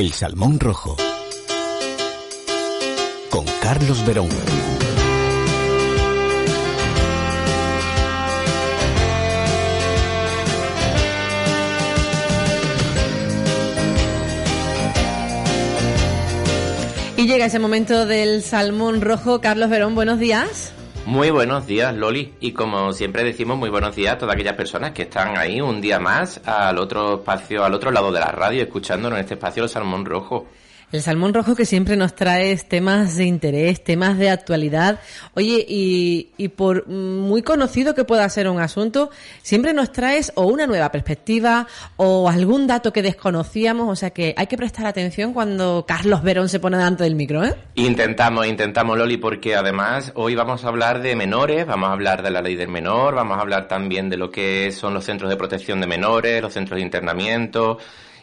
El Salmón Rojo. Con Carlos Verón. Y llega ese momento del salmón rojo. Carlos Verón, buenos días. Muy buenos días, Loli. Y como siempre decimos, muy buenos días a todas aquellas personas que están ahí un día más al otro espacio, al otro lado de la radio, escuchándonos en este espacio del Salmón Rojo. El salmón rojo que siempre nos trae temas de interés, temas de actualidad. Oye, y, y, por muy conocido que pueda ser un asunto, siempre nos traes o una nueva perspectiva o algún dato que desconocíamos. O sea que hay que prestar atención cuando Carlos Verón se pone delante del micro, ¿eh? Intentamos, intentamos, Loli, porque además hoy vamos a hablar de menores, vamos a hablar de la ley del menor, vamos a hablar también de lo que son los centros de protección de menores, los centros de internamiento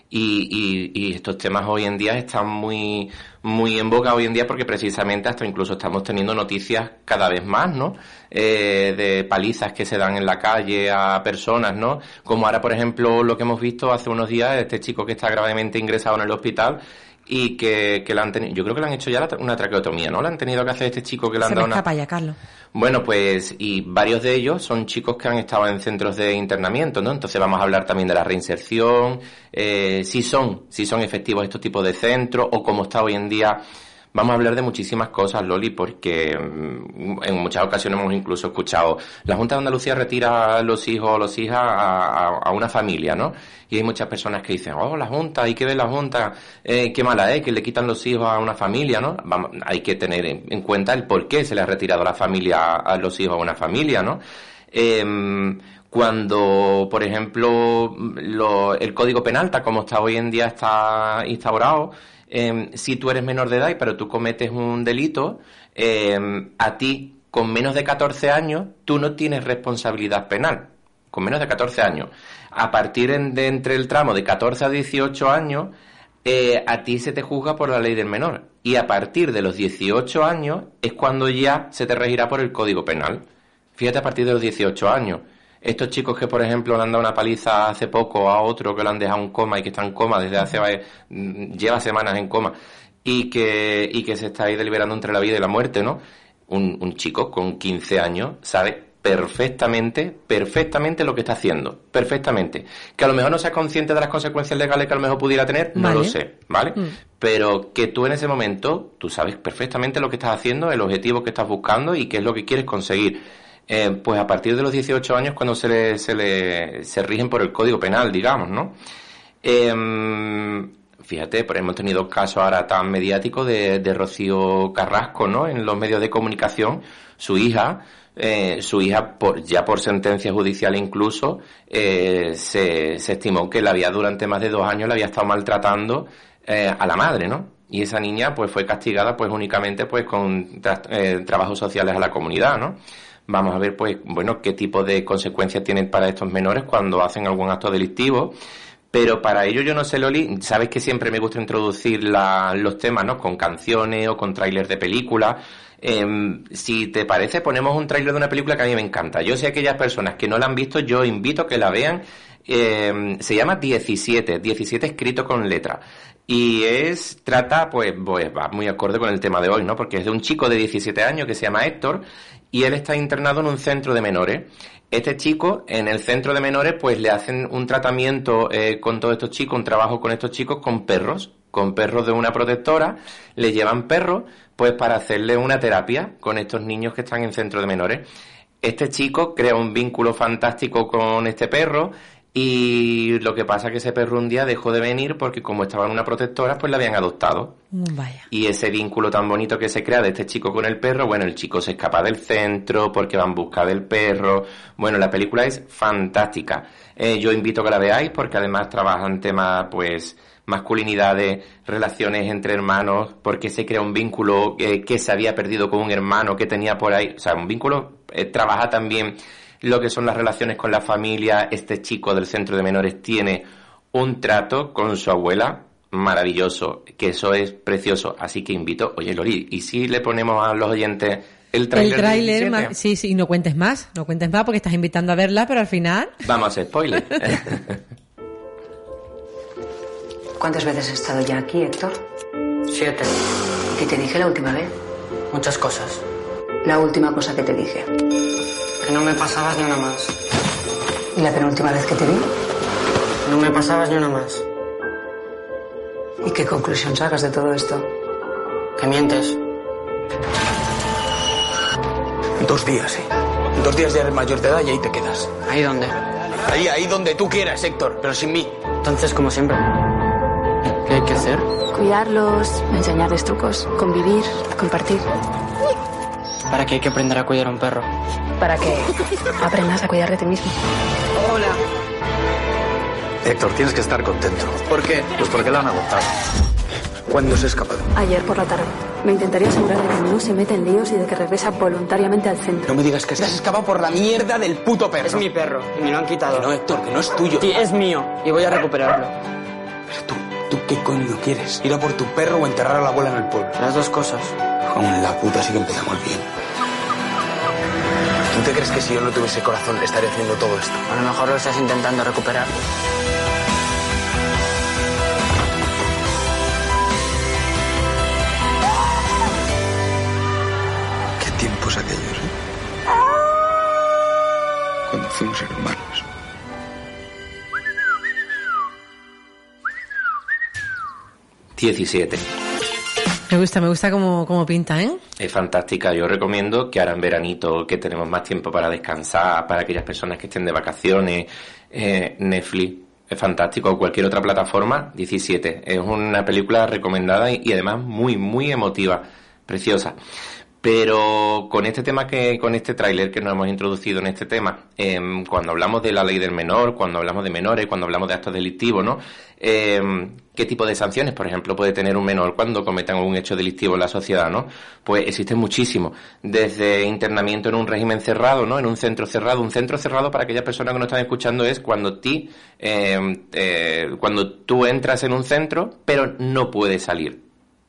y, y, y, estos temas hoy en día están muy, muy en boca hoy en día porque precisamente hasta incluso estamos teniendo noticias cada vez más, ¿no? Eh, de palizas que se dan en la calle a personas, ¿no? Como ahora, por ejemplo, lo que hemos visto hace unos días, este chico que está gravemente ingresado en el hospital y que, que le han tenido, yo creo que le han hecho ya una traqueotomía, ¿no? Le han tenido que hacer este chico que le han Se dado me escapa ya, Carlos. Bueno, pues, y varios de ellos son chicos que han estado en centros de internamiento, ¿no? Entonces vamos a hablar también de la reinserción, eh, si son, si son efectivos estos tipos de centros, o cómo está hoy en día Vamos a hablar de muchísimas cosas, Loli, porque en muchas ocasiones hemos incluso escuchado, la Junta de Andalucía retira a los hijos o los hijas a, a, a, una familia, ¿no? Y hay muchas personas que dicen, oh, la Junta, hay que ver la Junta, eh, qué mala es, que le quitan los hijos a una familia, ¿no? Hay que tener en cuenta el por qué se le ha retirado la familia a los hijos a una familia, ¿no? Eh, cuando, por ejemplo, lo, el Código Penal, tal como está hoy en día, está instaurado, eh, si tú eres menor de edad, pero tú cometes un delito, eh, a ti, con menos de 14 años, tú no tienes responsabilidad penal. Con menos de 14 años. A partir de entre el tramo de 14 a 18 años, eh, a ti se te juzga por la ley del menor. Y a partir de los 18 años es cuando ya se te regirá por el Código Penal. Fíjate, a partir de los 18 años. Estos chicos que, por ejemplo, le han dado una paliza hace poco a otro que lo han dejado en coma y que está en coma desde hace, lleva semanas en coma y que, y que se está ahí deliberando entre la vida y la muerte, ¿no? Un, un chico con 15 años sabe perfectamente, perfectamente lo que está haciendo, perfectamente. Que a lo mejor no sea consciente de las consecuencias legales que a lo mejor pudiera tener, no Vale. lo sé, ¿vale? Mm. Pero que tú en ese momento, tú sabes perfectamente lo que estás haciendo, el objetivo que estás buscando y qué es lo que quieres conseguir. Eh, pues a partir de los 18 años cuando se le, se le se rigen por el Código Penal, digamos, ¿no? Eh, fíjate, hemos tenido casos ahora tan mediáticos de, de Rocío Carrasco, ¿no? En los medios de comunicación, su hija, eh, su hija, por, ya por sentencia judicial incluso, eh, se, se estimó que la había durante más de dos años la había estado maltratando a la madre, ¿no? Y esa niña pues fue castigada pues únicamente pues con tra trabajos sociales a la comunidad, ¿no? Vamos a ver pues bueno qué tipo de consecuencias tienen para estos menores cuando hacen algún acto delictivo. Pero para ello yo no sé, Loli, sabes que siempre me gusta introducir los temas, ¿no? Con canciones o con trailers de películas. Eh, si te parece, ponemos un tráiler de una película que a mí me encanta. Yo sé aquellas personas que no la han visto, yo invito a que la vean. Eh, se llama 17, 17 escrito con letra. Y es, trata, pues, pues, va muy acorde con el tema de hoy, ¿no? Porque es de un chico de 17 años que se llama Héctor y él está internado en un centro de menores. Este chico, en el centro de menores, pues le hacen un tratamiento eh, con todos estos chicos, un trabajo con estos chicos con perros, con perros de una protectora, le llevan perros, pues para hacerle una terapia con estos niños que están en centro de menores. Este chico crea un vínculo fantástico con este perro y lo que pasa es que ese perro un día dejó de venir porque como estaba en una protectora, pues la habían adoptado. Vaya. Y ese vínculo tan bonito que se crea de este chico con el perro, bueno, el chico se escapa del centro porque va en busca del perro. Bueno, la película es fantástica. Eh, yo invito a que la veáis porque además trabajan temas, pues, masculinidades, relaciones entre hermanos, porque se crea un vínculo eh, que se había perdido con un hermano que tenía por ahí. O sea, un vínculo, eh, trabaja también lo que son las relaciones con la familia. Este chico del centro de menores tiene un trato con su abuela maravilloso, que eso es precioso. Así que invito, oye Lori, ¿y si le ponemos a los oyentes el trailer? El tráiler, sí, sí, no cuentes más, no cuentes más porque estás invitando a verla, pero al final... Vamos a hacer spoiler. ¿Cuántas veces has estado ya aquí, Héctor? Siete. ¿Qué te dije la última vez? Muchas cosas. La última cosa que te dije. Que no me pasabas ni una más. ¿Y la penúltima vez que te vi? No me pasabas ni una más. ¿Y qué conclusión sacas de todo esto? Que mientes. Dos días, ¿eh? Dos días ya eres mayor de edad y ahí te quedas. ¿Ahí dónde? Ahí, ahí donde tú quieras, Héctor, pero sin mí. Entonces, como siempre. ¿Qué hay que hacer? Cuidarlos, enseñarles trucos, convivir, compartir. ¿Para qué hay que aprender a cuidar a un perro? Para que aprendas a cuidar de ti mismo. Hola. Héctor, tienes que estar contento. ¿Por qué? Pues porque la han agotado. ¿Cuándo se ha escapado? Ayer por la tarde. Me intentaría asegurar de que no se mete en líos y de que regresa voluntariamente al centro. No me digas que te has escapado por la mierda del puto perro. Es mi perro y me lo han quitado. Que no, Héctor, que no es tuyo. Sí, es mío y voy a recuperarlo. Pero tú, ¿tú qué coño quieres? ¿Ir a por tu perro o enterrar a la abuela en el pueblo? Las dos cosas. Con la puta sí que empezamos bien. ¿Tú te crees que si yo no tuviese corazón estaría haciendo todo esto? A lo mejor lo estás intentando recuperar. Qué tiempos aquellos, ¿eh? Cuando fuimos hermanos. Diecisiete. Me gusta, me gusta cómo, cómo pinta, ¿eh? Es fantástica. Yo recomiendo que ahora en veranito, que tenemos más tiempo para descansar, para aquellas personas que estén de vacaciones, eh, Netflix es fantástico, o cualquier otra plataforma, 17. Es una película recomendada y, y además muy, muy emotiva, preciosa. Pero con este tema que, con este tráiler que nos hemos introducido en este tema, em, cuando hablamos de la ley del menor, cuando hablamos de menores, cuando hablamos de actos delictivos, ¿no? Em, ¿Qué tipo de sanciones, por ejemplo, puede tener un menor cuando cometan un hecho delictivo en la sociedad, ¿no? Pues existen muchísimos. Desde internamiento en un régimen cerrado, ¿no? En un centro cerrado. Un centro cerrado para aquellas personas que nos están escuchando es cuando ti, em, eh, cuando tú entras en un centro, pero no puedes salir.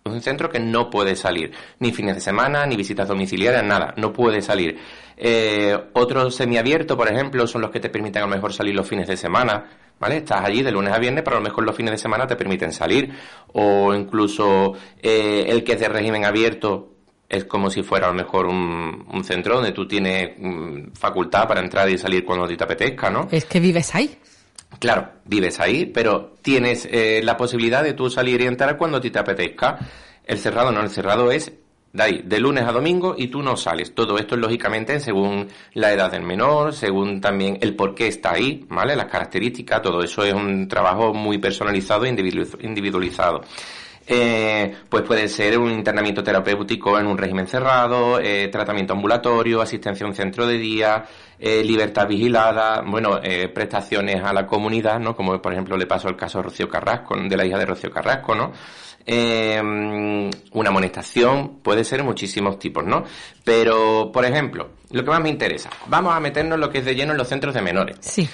Un centro que no puede salir, ni fines de semana, ni visitas domiciliarias, nada, no puede salir. Eh, otro semiabierto, por ejemplo, son los que te permiten a lo mejor salir los fines de semana, ¿vale? Estás allí de lunes a viernes, pero a lo mejor los fines de semana te permiten salir. O incluso eh, el que es de régimen abierto es como si fuera a lo mejor un, un centro donde tú tienes mm, facultad para entrar y salir cuando te apetezca, ¿no? Es que vives ahí. Claro, vives ahí, pero tienes eh, la posibilidad de tú salir y entrar cuando te apetezca. El cerrado no, el cerrado es de ahí, de lunes a domingo y tú no sales. Todo esto es lógicamente según la edad del menor, según también el por qué está ahí, ¿vale? Las características, todo eso es un trabajo muy personalizado e individu- individualizado. Eh, pues puede ser un internamiento terapéutico en un régimen cerrado, eh, tratamiento ambulatorio, asistencia a un centro de día, eh, libertad vigilada, bueno, eh, prestaciones a la comunidad, ¿no? Como por ejemplo le pasó el caso a Rocío Carrasco, de la hija de Rocío Carrasco, ¿no? Eh, una amonestación, puede ser muchísimos tipos, ¿no? Pero, por ejemplo, lo que más me interesa, vamos a meternos lo que es de lleno en los centros de menores. Sí.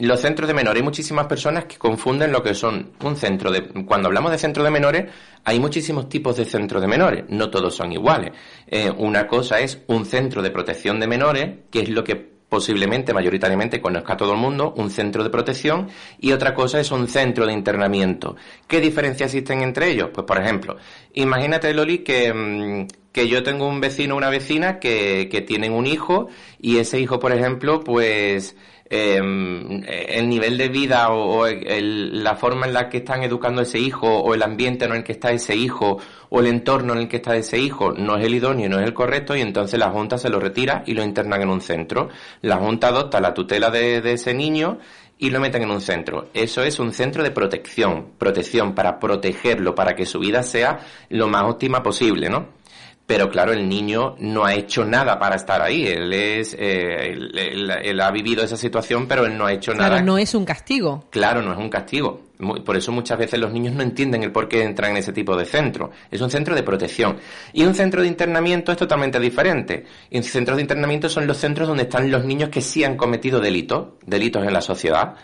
Los centros de menores, hay muchísimas personas que confunden lo que son un centro de... Cuando hablamos de centro de menores, hay muchísimos tipos de centros de menores, no todos son iguales. Eh, una cosa es un centro de protección de menores, que es lo que posiblemente, mayoritariamente, conozca todo el mundo, un centro de protección, y otra cosa es un centro de internamiento. ¿Qué diferencias existen entre ellos? Pues, por ejemplo, imagínate, Loli, que, mm, que yo tengo un vecino o una vecina que, tienen un hijo, y ese hijo, por ejemplo, pues eh, el nivel de vida o, la forma en la que están educando a ese hijo o el ambiente en el que está ese hijo o el entorno en el que está ese hijo no es el idóneo, no es el correcto y entonces la Junta se lo retira y lo internan en un centro. La Junta adopta la tutela de, de ese niño y lo meten en un centro. Eso es un centro de protección, protección para protegerlo, para que su vida sea lo más óptima posible, ¿no? Pero claro, el niño no ha hecho nada para estar ahí. Él es, eh, él, él- él ha vivido esa situación, pero él no ha hecho Claro, nada. no es un castigo. Claro, no es un castigo. Por eso muchas veces los niños no entienden el por qué entran en ese tipo de centro. Es un centro de protección. Y un centro de internamiento es totalmente diferente. Y centros de internamiento son los centros donde están los niños que sí han cometido delitos, delitos en la sociedad.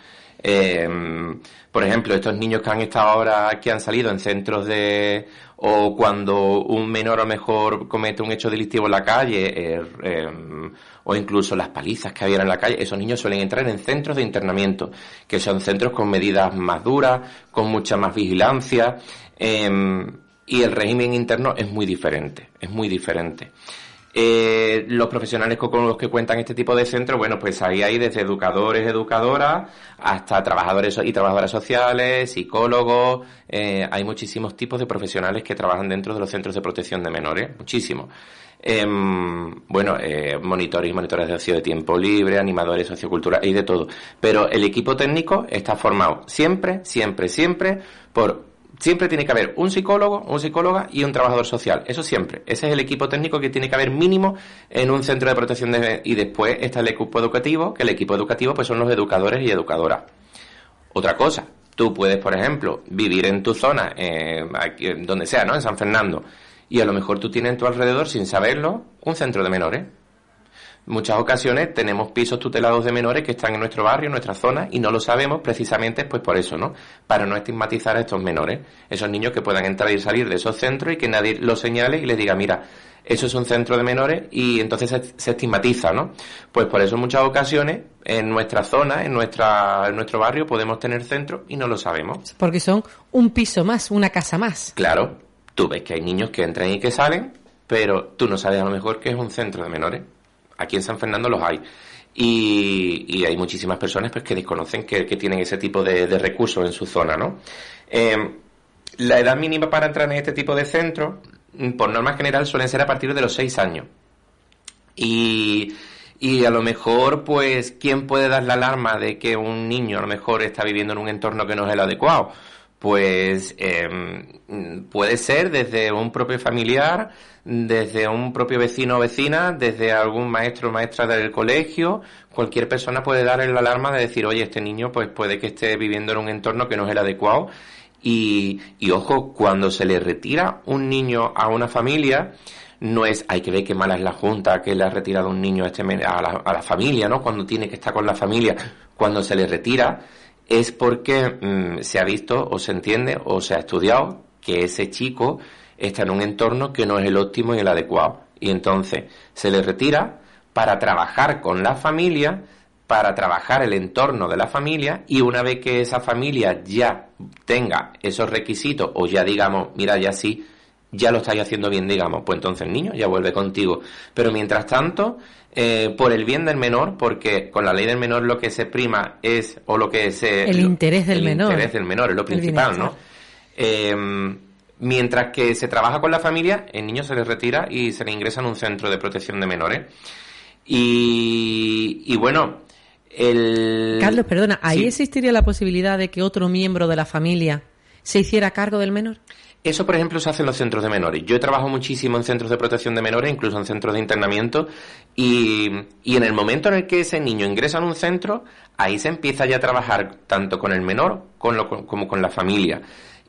Eh, por ejemplo, estos niños que han estado ahora, que han salido en centros de, o cuando un menor a lo mejor comete un hecho delictivo en la calle, eh, eh, o incluso las palizas que había en la calle, esos niños suelen entrar en centros de internamiento, que son centros con medidas más duras, con mucha más vigilancia, eh, y el régimen interno es muy diferente, es muy diferente. Eh, los profesionales con los que cuentan este tipo de centros, bueno, pues ahí hay desde educadores, educadoras, hasta trabajadores y trabajadoras sociales, psicólogos, eh, hay muchísimos tipos de profesionales que trabajan dentro de los centros de protección de menores, muchísimos. Em, bueno, eh, monitores y monitores de tiempo libre, animadores socioculturales y de todo. Pero el equipo técnico está formado siempre, siempre, siempre por Siempre tiene que haber un psicólogo, un psicóloga y un trabajador social. Eso siempre. Ese es el equipo técnico que tiene que haber mínimo en un centro de protección de... Y después está el equipo educativo, que el equipo educativo pues son los educadores y educadoras. Otra cosa, tú puedes, por ejemplo, vivir en tu zona, eh, aquí, donde sea, ¿no? En San Fernando. Y a lo mejor tú tienes en tu alrededor, sin saberlo, un centro de menores muchas ocasiones tenemos pisos tutelados de menores que están en nuestro barrio, en nuestra zona, y no lo sabemos precisamente pues por eso, ¿no? Para no estigmatizar a estos menores, esos niños que puedan entrar y salir de esos centros y que nadie los señale y les diga, mira, eso es un centro de menores y entonces se, estigmatiza, ¿no? Pues por eso en muchas ocasiones en nuestra zona, en, nuestra, en nuestro barrio podemos tener centros y no lo sabemos. Porque son un piso más, una casa más. Claro, tú ves que hay niños que entran y que salen, pero tú no sabes a lo mejor que es un centro de menores. Aquí en San Fernando los hay. Y, hay muchísimas personas pues, que desconocen que, tienen ese tipo de, recursos en su zona, ¿no? Eh, la edad mínima para entrar en este tipo de centros, por norma general, suelen ser a partir de los seis años. Y, y a lo mejor, pues, ¿quién puede dar la alarma de que un niño a lo mejor está viviendo en un entorno que no es el adecuado? Pues em, puede ser desde un propio familiar, desde un propio vecino o vecina, desde algún maestro o maestra del colegio, cualquier persona puede dar el alarma de decir, oye, este niño pues puede que esté viviendo en un entorno que no es el adecuado. Y, y ojo, cuando se le retira un niño a una familia, no es, hay que ver qué mala es la junta que le ha retirado un niño a, este, a, la, a la familia, ¿no? Cuando tiene que estar con la familia, cuando se le retira, es porque mm, se ha visto o se entiende o se ha estudiado que ese chico está en un entorno que no es el óptimo y el adecuado. Y entonces se le retira para trabajar con la familia, para trabajar el entorno de la familia y una vez que esa familia ya tenga esos requisitos o ya digamos, mira, ya sí, ya lo estáis haciendo bien, digamos, pues entonces el niño ya vuelve contigo. Pero mientras tanto, eh, por el bien del menor, porque con la ley del menor lo que se prima es, o lo que se... El interés del menor. El interés del menor es lo principal, ¿no? Eh, mientras que se trabaja con la familia, el niño se le retira y se le ingresa en un centro de protección de menores. Y, y bueno, el... Carlos, perdona, ¿ahí existiría la posibilidad de que otro miembro de la familia se hiciera cargo del menor? Eso, por ejemplo, se hace en los centros de menores. Yo he trabajado muchísimo en centros de protección de menores, incluso en centros de internamiento, y, y en el momento en el que ese niño ingresa en un centro, ahí se empieza ya a trabajar tanto con el menor como con la familia.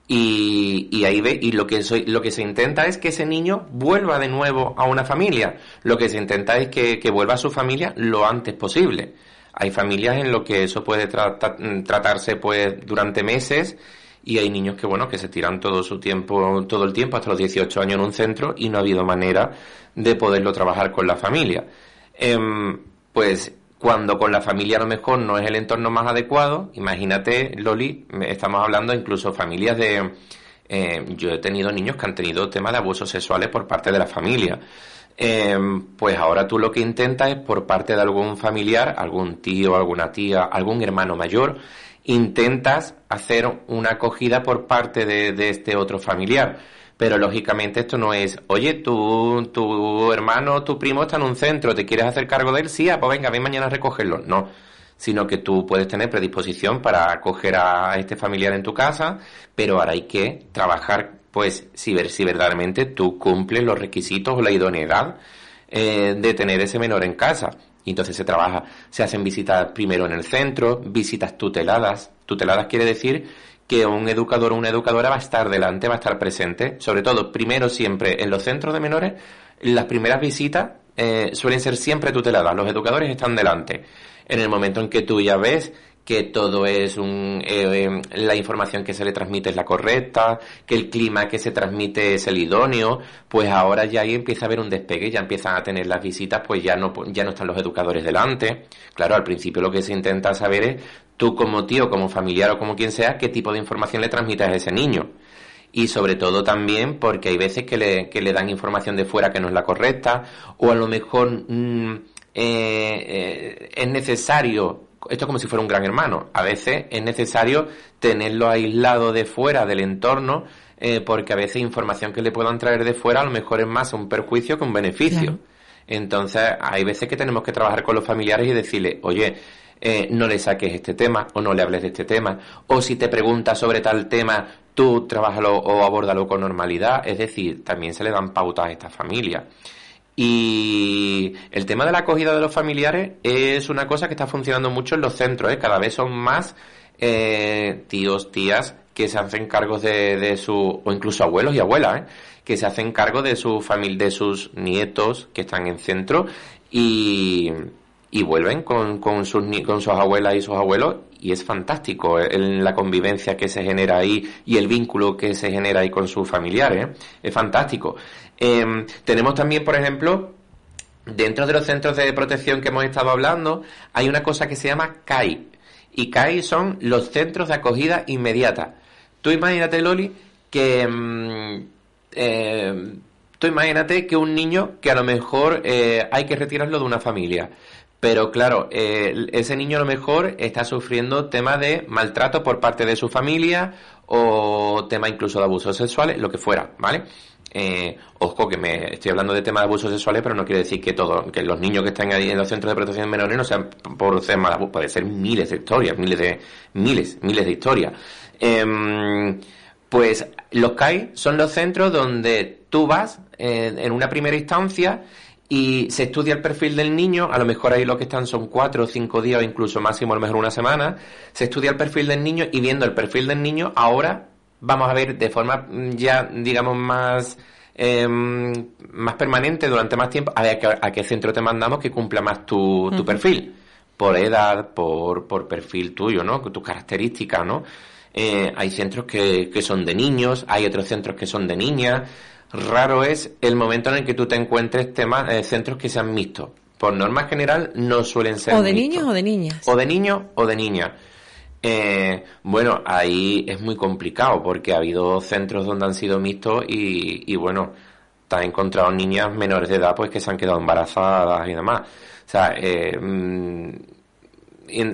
Y, y, ahí ve, y lo que, soy, lo que se intenta es que ese niño vuelva de nuevo a una familia. Lo que se intenta es que, que vuelva a su familia lo antes posible. Hay familias en lo que eso puede tratarse pues durante meses y hay niños que bueno que se tiran todo su tiempo todo el tiempo hasta los 18 años en un centro y no ha habido manera de poderlo trabajar con la familia. Em, pues cuando con la familia a lo mejor no es el entorno más adecuado imagínate Loli estamos hablando incluso familias de eh, yo he tenido niños que han tenido temas de abusos sexuales por parte de la familia. Em, pues ahora tú lo que intentas es por parte de algún familiar, algún tío, alguna tía, algún hermano mayor, intentas hacer una acogida por parte de, este otro familiar. Pero lógicamente esto no es, oye, tu, tu hermano, tu primo está en un centro, ¿te quieres hacer cargo de él? Sí, ah, pues venga, ven mañana a recogerlo. No, sino que tú puedes tener predisposición para acoger a este familiar en tu casa, pero ahora hay que trabajar, pues, si, ver, si verdaderamente tú cumples los requisitos o la idoneidad eh, de tener ese menor en casa. Y entonces se trabaja, se hacen visitas primero en el centro, visitas tuteladas. Tuteladas quiere decir que un educador o una educadora va a estar delante, va a estar presente. Sobre todo, primero siempre en los centros de menores, las primeras visitas eh, suelen ser siempre tuteladas. Los educadores están delante. En el momento en que tú ya ves que todo es un, eh, eh, la información que se le transmite es la correcta, que el clima que se transmite es el idóneo, pues ahora ya ahí empieza a haber un despegue, ya empiezan a tener las visitas, pues ya no, ya no están los educadores delante. Claro, al principio lo que se intenta saber es tú como tío, como familiar o como quien sea, qué tipo de información le transmites a ese niño. Y sobre todo también porque hay veces que le, que le dan información de fuera que no es la correcta, o a lo mejor mm, eh, es necesario esto es como si fuera un gran hermano. A veces es necesario tenerlo aislado de fuera del entorno, eh, porque a veces información que le puedan traer de fuera a lo mejor es más un perjuicio que un beneficio. Entonces, hay veces que tenemos que trabajar con los familiares y decirle, oye, eh, no le saques este tema o no le hables de este tema. O si te pregunta sobre tal tema, tú trabájalo o abórdalo con normalidad. Es decir, también se le dan pautas a esta familia. Y el tema de la acogida de los familiares es una cosa que está funcionando mucho en los centros, ¿eh? cada vez son más eh, tíos, tías que se hacen cargo de, de su, o incluso abuelos y abuelas, ¿eh? que se hacen cargo de su familia, de sus nietos que están en centro y, y vuelven con, con, sus, con sus abuelas y sus abuelos y es fantástico eh, la convivencia que se genera ahí y el vínculo que se genera ahí con sus familiares. ¿eh? Es fantástico. Em, tenemos también, por ejemplo, dentro de los centros de protección que hemos estado hablando, hay una cosa que se llama CAI. Y CAI son los centros de acogida inmediata. Tú imagínate, Loli, que... Em, em, tú imagínate que un niño que a lo mejor eh, hay que retirarlo de una familia pero claro, eh, ese niño a lo mejor está sufriendo temas de maltrato por parte de su familia o tema incluso de abusos sexuales, lo que fuera, ¿vale? Eh, ojo que me estoy hablando de temas de abusos sexuales, pero no quiere decir que todo, que los niños que están ahí en los centros de protección de menores no sean por ser mal abuso, puede ser miles de historias, miles de, miles, miles de historias. Em, pues los CAI son los centros donde tú vas en una primera instancia y se estudia el perfil del niño, a lo mejor ahí lo que están son cuatro o cinco días o incluso máximo a lo mejor una semana, se estudia el perfil del niño y viendo el perfil del niño ahora vamos a ver de forma mm, ya digamos más em, más permanente durante más tiempo a ver a qué, centro te mandamos que cumpla más tu, tu perfil por edad, por, por perfil tuyo, ¿no? Tus características, ¿no? Eh, hay centros que, que son de niños, hay otros centros que son de niñas, Raro es el momento en el que tú te encuentres temas, eh, centros que sean mixtos. Por norma general no suelen ser. O de niños o de niñas. O de niños o de niñas. Eh, bueno, ahí es muy complicado porque ha habido centros donde han sido mixtos y, y bueno, te has encontrado niñas menores de edad pues que se han quedado embarazadas y demás. O sea, eh, mm,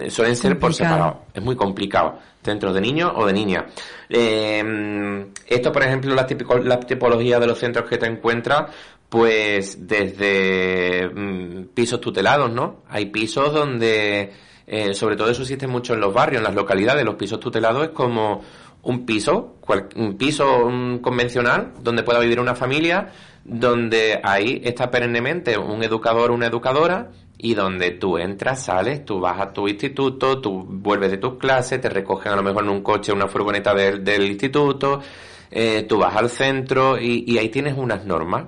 suelen ser por separado. Es muy complicado. Centros de niños o de niñas. Eh, esto, por ejemplo, la, la tipología de los centros que te encuentras, pues desde mm, pisos tutelados, ¿no? Hay pisos donde, eh, sobre todo eso existe mucho en los barrios, en las localidades. Los pisos tutelados es como un piso, un piso convencional, donde pueda vivir una familia, donde ahí está perennemente un educador una educadora y donde tú entras, sales, tú vas a tu instituto, tú vuelves de tus clases, te recogen a lo mejor en un coche, una furgoneta del, del instituto, eh, tú vas al centro y, ahí tienes unas normas.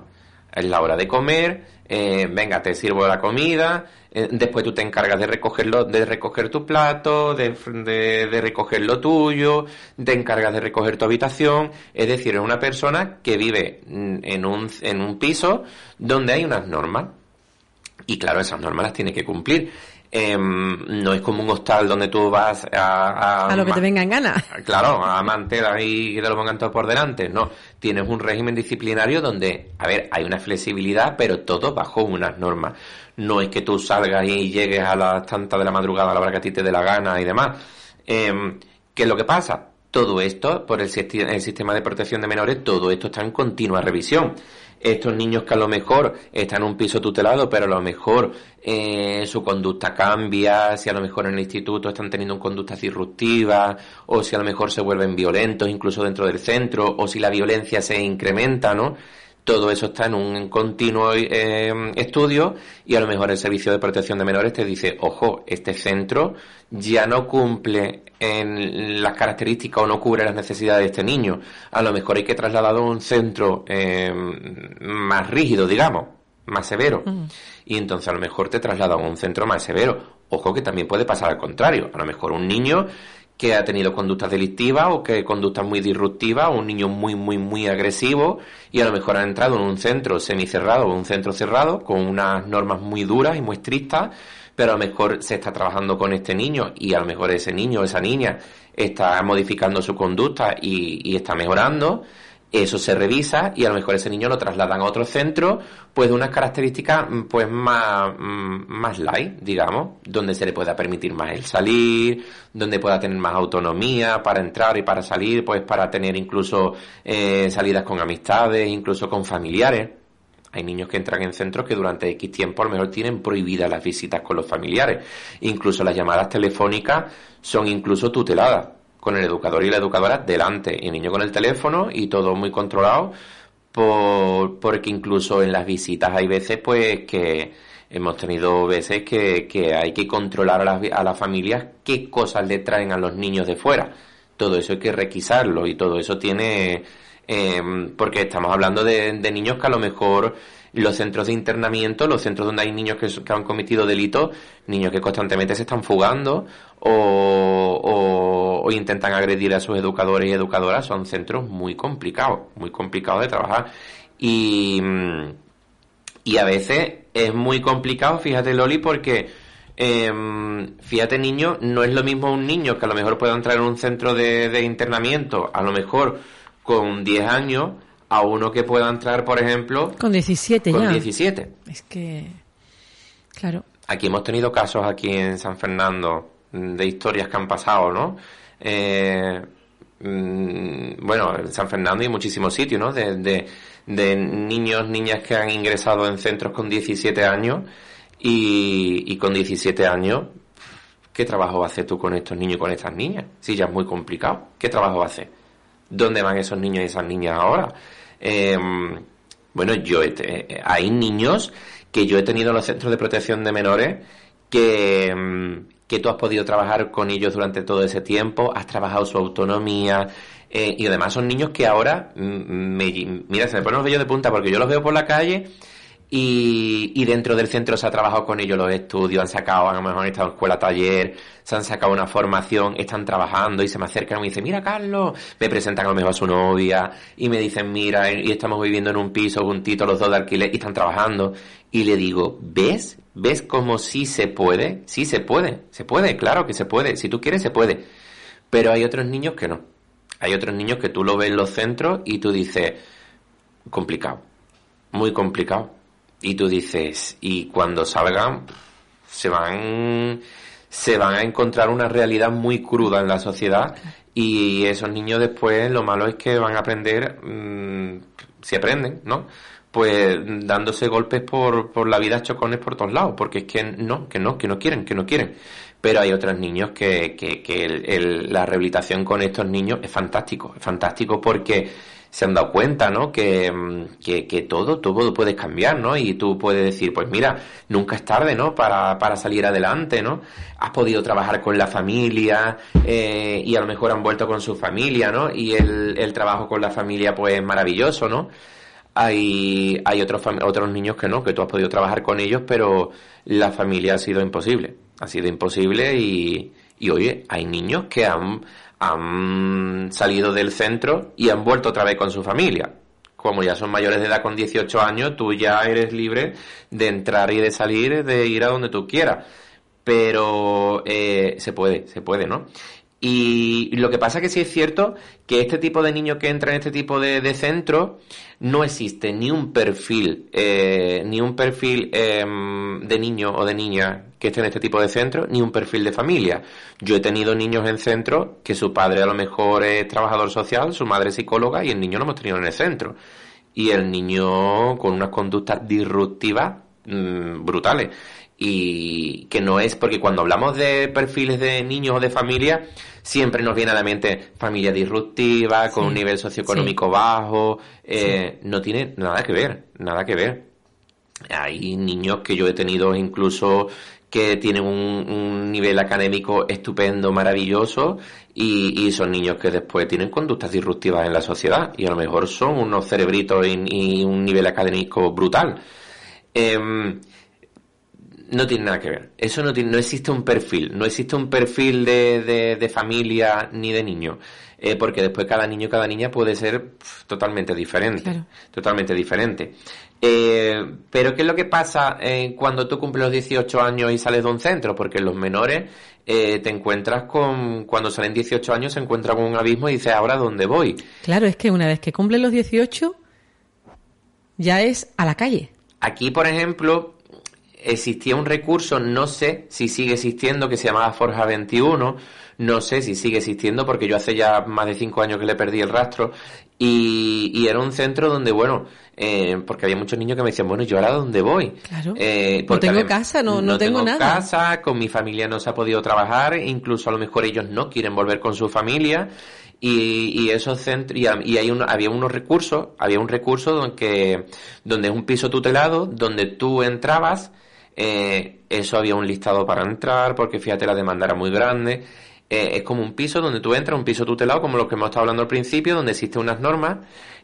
Es la hora de comer, eh, venga, te sirvo la comida, eh, después tú te encargas de recogerlo, de recoger tu plato, de, de, de, recoger lo tuyo, te encargas de recoger tu habitación, es decir, es una persona que vive en un, en un piso donde hay unas normas y claro, esas normas las tiene que cumplir. Eh, no es como un hostal donde tú vas a... A, a lo que te venga en gana. Claro, a mantener y que te lo pongan todo por delante. No, tienes un régimen disciplinario donde, a ver, hay una flexibilidad, pero todo bajo unas normas. No es que tú salgas y llegues a las tantas de la madrugada a la hora que a ti te dé la gana y demás. Eh, ¿Qué es lo que pasa? Todo esto, por el, sistema de protección de menores, todo esto está en continua revisión estos niños que a lo mejor están en un piso tutelado, pero a lo mejor eh, su conducta cambia, si a lo mejor en el instituto están teniendo una conducta disruptiva, o si a lo mejor se vuelven violentos incluso dentro del centro, o si la violencia se incrementa, ¿no? Todo eso está en un continuo eh, estudio y a lo mejor el Servicio de Protección de Menores te dice, ojo, este centro ya no cumple en las características o no cubre las necesidades de este niño. A lo mejor hay que trasladarlo a un centro eh, más rígido, digamos, más severo. Y entonces a lo mejor te traslada a un centro más severo Ojo que también puede pasar al contrario. A lo mejor un niño que ha tenido conductas delictivas o que conductas muy disruptivas, un niño muy, muy, muy agresivo y a lo mejor ha entrado en un centro semicerrado o un centro cerrado con unas normas muy duras y muy estrictas, pero a lo mejor se está trabajando con este niño y a lo mejor ese niño o esa niña está modificando su conducta y, y está mejorando eso se revisa y a lo mejor ese niño lo trasladan a otro centro, pues de unas características mm, pues más, mm, más light, digamos, donde se le pueda permitir más el salir, donde pueda tener más autonomía para entrar y para salir, pues para tener incluso eh, salidas con amistades, incluso con familiares. Hay niños que entran en centros que durante X tiempo a lo mejor tienen prohibidas las visitas con los familiares. Incluso las llamadas telefónicas son incluso tuteladas con el educador y la educadora delante y el niño con el teléfono y todo muy controlado por, porque incluso en las visitas hay veces pues que hemos tenido veces que, que hay que controlar a las, a las familias qué cosas le traen a los niños de fuera. Todo eso hay que requisarlo y todo eso tiene... Eh, porque estamos hablando de, de niños que a lo mejor los centros de internamiento, los centros donde hay niños que, que han cometido delitos, niños que constantemente se están fugando o, o, intentan agredir a sus educadores y educadoras, son centros muy complicados, muy complicados de trabajar. Y, y a veces es muy complicado, fíjate Loli, porque eh, fíjate niño, no es lo mismo un niño que a lo mejor pueda entrar en un centro de, de internamiento, a lo mejor con 10 años, a uno que pueda entrar, por ejemplo... Con 17 con ya. 17. Es que... Claro. Aquí hemos tenido casos aquí en San Fernando de historias que han pasado, ¿no? Eh, mm, bueno, en San Fernando y muchísimos sitios, ¿no? De, niños, niñas que han ingresado en centros con 17 años y, con 17 años, ¿qué trabajo hacer tú con estos niños y con estas niñas? Si ya es muy complicado, ¿qué trabajo hacer? ¿Dónde van esos niños y esas niñas ahora? Eh, bueno, yo he, hay niños que yo he tenido en los centros de protección de menores que, que tú has podido trabajar con ellos durante todo ese tiempo, has trabajado su autonomía, eh, y además son niños que ahora, me, mira, se me ponen los vellos de punta porque yo los veo por la calle y, y, dentro del centro se ha trabajado con ellos los estudios, han sacado, a lo mejor han estado en escuela taller, se han sacado una formación, están trabajando y se me acercan y me dicen, mira Carlos, me presentan a lo mejor a su novia y me dicen, mira, y estamos viviendo en un piso juntitos los dos de alquiler y están trabajando. Y le digo, ¿ves? ¿Ves cómo sí se puede? Sí se puede, se puede, claro que se puede, si tú quieres se puede. Pero hay otros niños que no. Hay otros niños que tú lo ves en los centros y tú dices, complicado, muy complicado y tú dices, y cuando salgan, se van, se van a encontrar una realidad muy cruda en la sociedad y esos niños después lo malo es que van a aprender, mmm, si aprenden, ¿no? Pues dándose golpes por, por la vida chocones por todos lados, porque es que no, que no, que no quieren, que no quieren. Pero hay otros niños que, que, que el, la rehabilitación con estos niños es fantástico, es fantástico porque se han dado cuenta, ¿no? Que, que, que, todo, todo puedes cambiar, ¿no? Y tú puedes decir, pues mira, nunca es tarde, ¿no? Para, para salir adelante, ¿no? Has podido trabajar con la familia eh, y a lo mejor han vuelto con su familia, ¿no? Y el, el trabajo con la familia, pues es maravilloso, ¿no? Hay, hay otros, otros niños que no, que tú has podido trabajar con ellos, pero la familia ha sido imposible. Ha sido imposible y, y oye, hay niños que han, han salido del centro y han vuelto otra vez con su familia. Como ya son mayores de edad con 18 años, tú ya eres libre de entrar y de salir, de ir a donde tú quieras. Pero eh, se puede, se puede, ¿no? Y lo que pasa que sí es cierto que este tipo de niño que entra en este tipo de, de centro no existe ni un perfil, eh, ni un perfil eh, de niño o de niña que esté en este tipo de centro, ni un perfil de familia. Yo he tenido niños en centro que su padre a lo mejor es trabajador social, su madre es psicóloga y el niño lo hemos tenido en el centro. Y el niño con unas conductas disruptivas mmm, brutales y que no es porque cuando hablamos de perfiles de niños o de familia siempre nos viene a la mente familia disruptiva con sí, un nivel socioeconómico sí. bajo eh, sí. no tiene nada que ver nada que ver hay niños que yo he tenido incluso que tienen un, nivel académico estupendo, maravilloso, y, y, son niños que después tienen conductas disruptivas en la sociedad, y a lo mejor son unos cerebritos y, un nivel académico brutal. Eh, No tiene nada que ver. Eso no, tiene, no existe un perfil. No existe un perfil de, de, de familia ni de niño. Eh, porque después cada niño, cada niña puede ser totalmente diferente. Claro. Totalmente diferente. Eh, pero ¿qué es lo que pasa eh, cuando tú cumples los 18 años y sales de un centro? Porque los menores eh, te encuentras con, cuando salen 18 años se encuentran con un abismo y dices, ¿ahora dónde voy? Claro, es que una vez que cumplen los 18, ya es a la calle. Aquí, por ejemplo, existía un recurso, no sé si sigue existiendo, que se llamaba Forja 21, no sé si sigue existiendo porque yo hace ya más de cinco años que le perdí el rastro y, y era un centro donde, bueno, eh, porque había muchos niños que me decían, bueno, ¿yo ahora dónde voy? Claro. Eh, No tengo casa, no- no tengo nada. casa, con mi familia no se ha podido trabajar, incluso a lo mejor ellos no quieren volver con su familia y, y esos centros y hay un- había unos recursos, había un recurso donde, donde es un piso tutelado, donde tú entrabas, eh, eso había un listado para entrar, porque fíjate la demanda era muy grande. Eh, es como un piso donde tú entras, un piso tutelado, como los que hemos estado hablando al principio, donde existen unas normas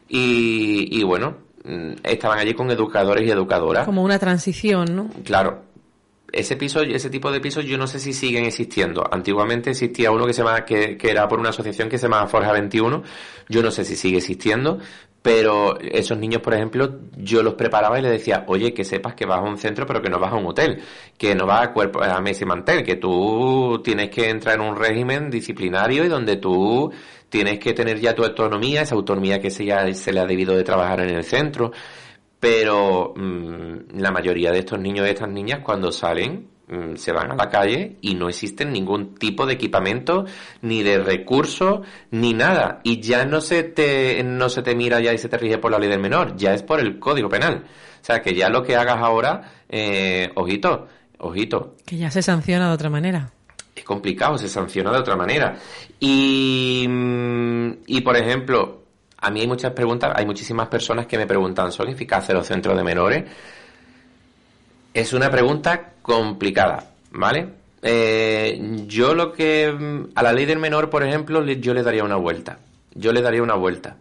y, y bueno, mm, estaban allí con educadores y educadoras. Como una transición, ¿no? Claro. Ese piso, ese tipo de pisos yo no sé si siguen existiendo. Antiguamente existía uno que se llama, que, que era por una asociación que se llama Forja 21. Yo no sé si sigue existiendo, pero esos niños, por ejemplo, yo los preparaba y les decía, oye, que sepas que vas a un centro, pero que no vas a un hotel, que no vas a cuerpo, a mesa y mantel, que tú tienes que entrar en un régimen disciplinario y donde tú tienes que tener ya tu autonomía, esa autonomía que se, ya, se le ha debido de trabajar en el centro pero mm, la mayoría de estos niños y estas niñas cuando salen se van a la calle y no existen ningún tipo de equipamiento ni de recursos ni nada y ya no se te no se te mira ya y se te rige por la ley del menor ya es por el código penal o sea que ya lo que hagas ahora eh, ojito ojito Que ya se sanciona de otra manera. es complicado, se sanciona de otra manera. Y, mm, y por ejemplo, a mí hay muchas preguntas, hay muchísimas personas que me preguntan, ¿son eficaces los centros de menores? Es una pregunta complicada, ¿vale? Eh, yo lo que a la ley del menor, por ejemplo, yo le daría una vuelta. Yo le daría una vuelta.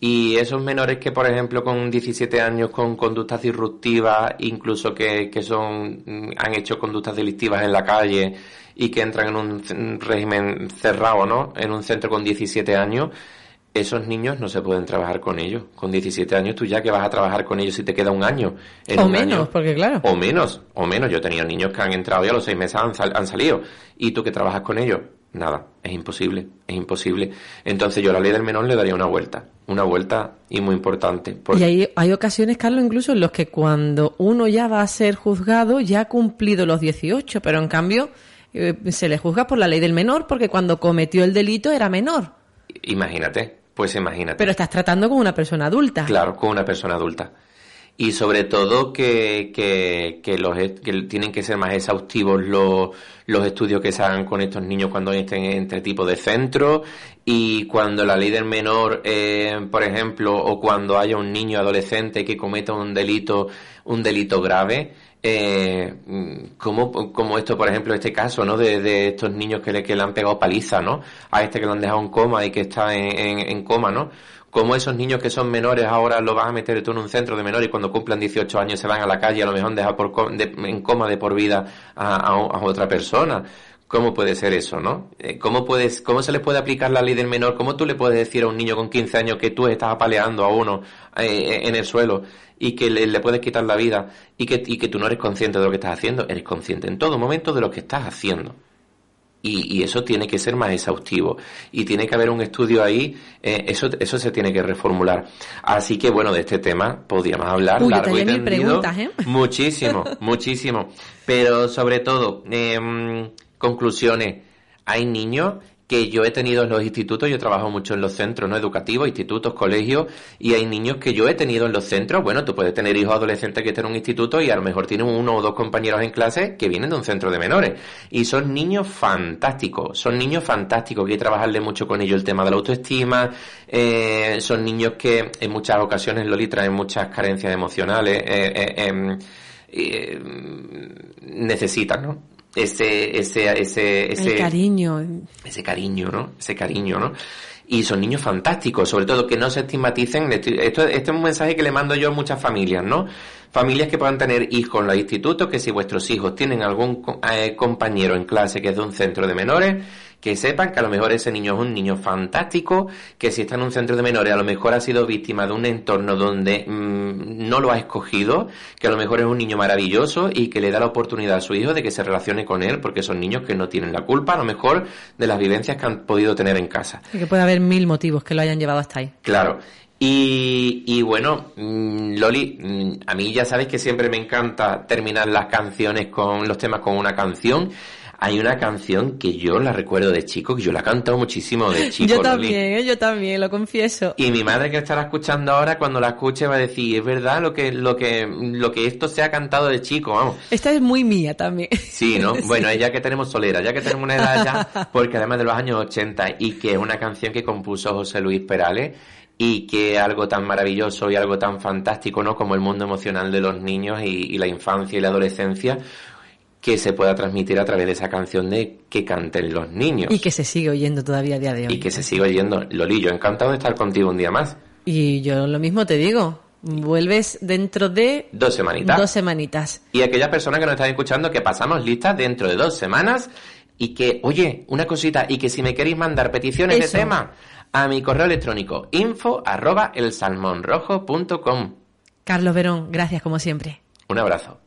Y esos menores que, por ejemplo, con 17 años, con conductas disruptivas, incluso que, que son, mm, han hecho conductas delictivas en la calle y que entran en un régimen cerrado, ¿no? En un centro con 17 años, esos niños no se pueden trabajar con ellos. Con 17 años tú ya que vas a trabajar con ellos si te queda un año. En O un menos, año. porque claro. O menos, o menos. Yo he tenido niños que han entrado y a los seis meses han, sal- han salido. ¿Y tú que trabajas con ellos? Nada, es imposible, es imposible. Entonces yo a la ley del menor le daría una vuelta, una vuelta y muy importante. Porque Y hay, hay ocasiones, Carlos, incluso en los que cuando uno ya va a ser juzgado, ya ha cumplido los 18, pero en cambio eh, se le juzga por la ley del menor porque cuando cometió el delito era menor. imagínate, pues imagínate. Pero estás tratando con una persona adulta. Claro, con una persona adulta. Y sobre todo que, que, que los, que tienen que ser más exhaustivos los, los estudios que se hagan con estos niños cuando estén en este tipo de centros y cuando la ley del menor, eh, por ejemplo, o cuando haya un niño adolescente que cometa un delito, un delito grave, eh, como, como esto, por ejemplo, este caso, ¿no? De, estos niños que le, que le han pegado paliza, ¿no? A este que lo han dejado en coma y que está en, coma, ¿no? Como esos niños que son menores ahora los vas a meter tú en un centro de menores y cuando cumplan 18 años se van a la calle, a lo mejor dejar por, de- en coma de por vida a otra persona. ¿Cómo puede ser eso, no? Eh, ¿Cómo, puedes, ¿Cómo se le puede aplicar la ley del menor? ¿Cómo tú le puedes decir a un niño con 15 años que tú estás apaleando a uno eh, en el suelo y que le, le puedes quitar la vida y que, y que tú no eres consciente de lo que estás haciendo? Eres consciente en todo momento de lo que estás haciendo. Y, y eso tiene que ser más exhaustivo. Y tiene que haber un estudio ahí, eh, eso, eso se tiene que reformular. Así que bueno, de este tema podríamos hablar Uy, largo y tendido. preguntas, ¿eh? Muchísimo, muchísimo. Pero sobre todo, em, conclusiones. Hay niños que yo he tenido en los institutos, yo trabajo mucho en los centros no educativos, institutos, colegios, y hay niños que yo he tenido en los centros. Bueno, tú puedes tener hijos adolescentes que estén en un instituto y a lo mejor tienen uno o dos compañeros en clase que vienen de un centro de menores. Y son niños fantásticos, son niños fantásticos, que hay que trabajarle mucho con ellos el tema de la autoestima, eh, son niños que en muchas ocasiones, Loli, traen muchas carencias emocionales, eh, eh, em, eh, necesitan, ¿no? Ese, ese, ese, ese, El cariño. ese cariño, ¿no? Ese cariño, ¿no? y son niños fantásticos, sobre todo que no se estigmaticen. Esto, esto es un mensaje que le mando yo a muchas familias, ¿no? Familias que puedan tener hijos en los institutos, que si vuestros hijos tienen algún eh, compañero en clase que es de un centro de menores, que sepan que a lo mejor ese niño es un niño fantástico, que si está en un centro de menores a lo mejor ha sido víctima de un entorno donde mm, no lo ha escogido, que a lo mejor es un niño maravilloso y que le da la oportunidad a su hijo de que se relacione con él, porque son niños que no tienen la culpa a lo mejor de las vivencias que han podido tener en casa. Y que puede haber mil motivos que lo hayan llevado hasta ahí. Claro. Y, y bueno, mm, Loli, mm, a mí ya sabes que siempre me encanta terminar las canciones con los temas con una canción. Hay una canción que yo la recuerdo de chico, que yo la he cantado muchísimo de chico. yo también, ¿eh? yo también, lo confieso. Y mi madre que estará escuchando ahora, cuando la escuche, va a decir, es verdad lo que, lo que, lo que esto se ha cantado de chico, vamos. Esta es muy mía también. Sí, ¿no? Bueno, ya que tenemos solera, ya que tenemos una edad ya, porque además de los años 80 y que es una canción que compuso José Luis Perales y que algo tan maravilloso y algo tan fantástico, ¿no? Como el mundo emocional de los niños y, y la infancia y la adolescencia, que se pueda transmitir a través de esa canción de que canten los niños. Y que se sigue oyendo todavía a día de hoy. Y que se siga oyendo. Loli, yo encantado de estar contigo un día más. Y yo lo mismo te digo, vuelves dentro de Dos semanitas. dos semanitas. Y aquellas personas que nos están escuchando que pasamos listas dentro de dos semanas y que, oye, una cosita, y que si me queréis mandar peticiones Eso. de tema a mi correo electrónico info arroba elsalmonrojo.com. Carlos Verón, gracias como siempre. Un abrazo.